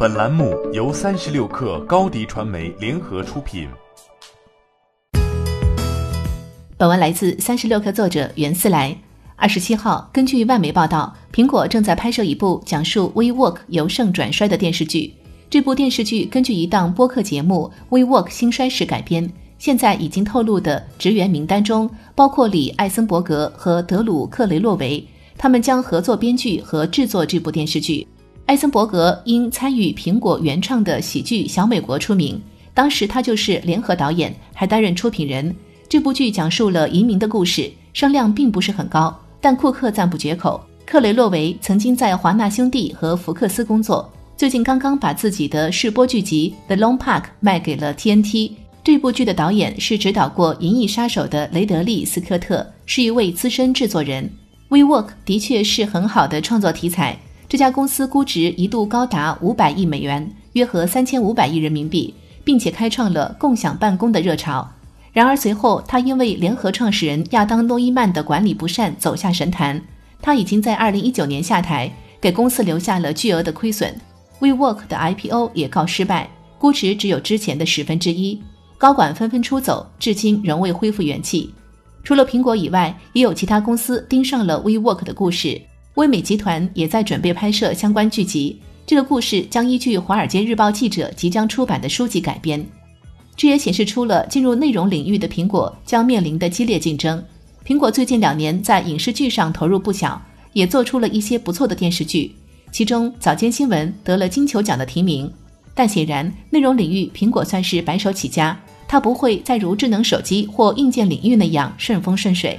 本栏目由三十六氪高低传媒联合出品。本文来自三十六氪作者袁思来。二十七号，根据外媒报道，苹果正在拍摄一部讲述 WeWork 由盛转衰的电视剧。这部电视剧根据一档播客节目《WeWork 兴衰史》改编。现在已经透露的职员名单中，包括李艾森伯格和德鲁克雷洛维，他们将合作编剧和制作这部电视剧。艾森伯格因参与苹果原创的喜剧《小美国》出名，当时他就是联合导演，还担任出品人。这部剧讲述了移民的故事，声量并不是很高，但库克赞不绝口。克雷洛维曾经在华纳兄弟和福克斯工作，最近刚刚把自己的试播剧集《The Long Park》卖给了 TNT。这部剧的导演是指导过《银翼杀手》的雷德利·斯科特，是一位资深制作人。WeWork 的确是很好的创作题材。这家公司估值一度高达五百亿美元，约合三千五百亿人民币，并且开创了共享办公的热潮。然而随后，他因为联合创始人亚当·诺伊曼的管理不善走下神坛。他已经在二零一九年下台，给公司留下了巨额的亏损。WeWork 的 IPO 也告失败，估值只有之前的十分之一。高管纷纷出走，至今仍未恢复元气。除了苹果以外，也有其他公司盯上了 WeWork 的故事。威美集团也在准备拍摄相关剧集。这个故事将依据《华尔街日报》记者即将出版的书籍改编。这也显示出了进入内容领域的苹果将面临的激烈竞争。苹果最近两年在影视剧上投入不小，也做出了一些不错的电视剧，其中早间新闻得了金球奖的提名。但显然，内容领域苹果算是白手起家。它不会再如智能手机或硬件领域那样顺风顺水。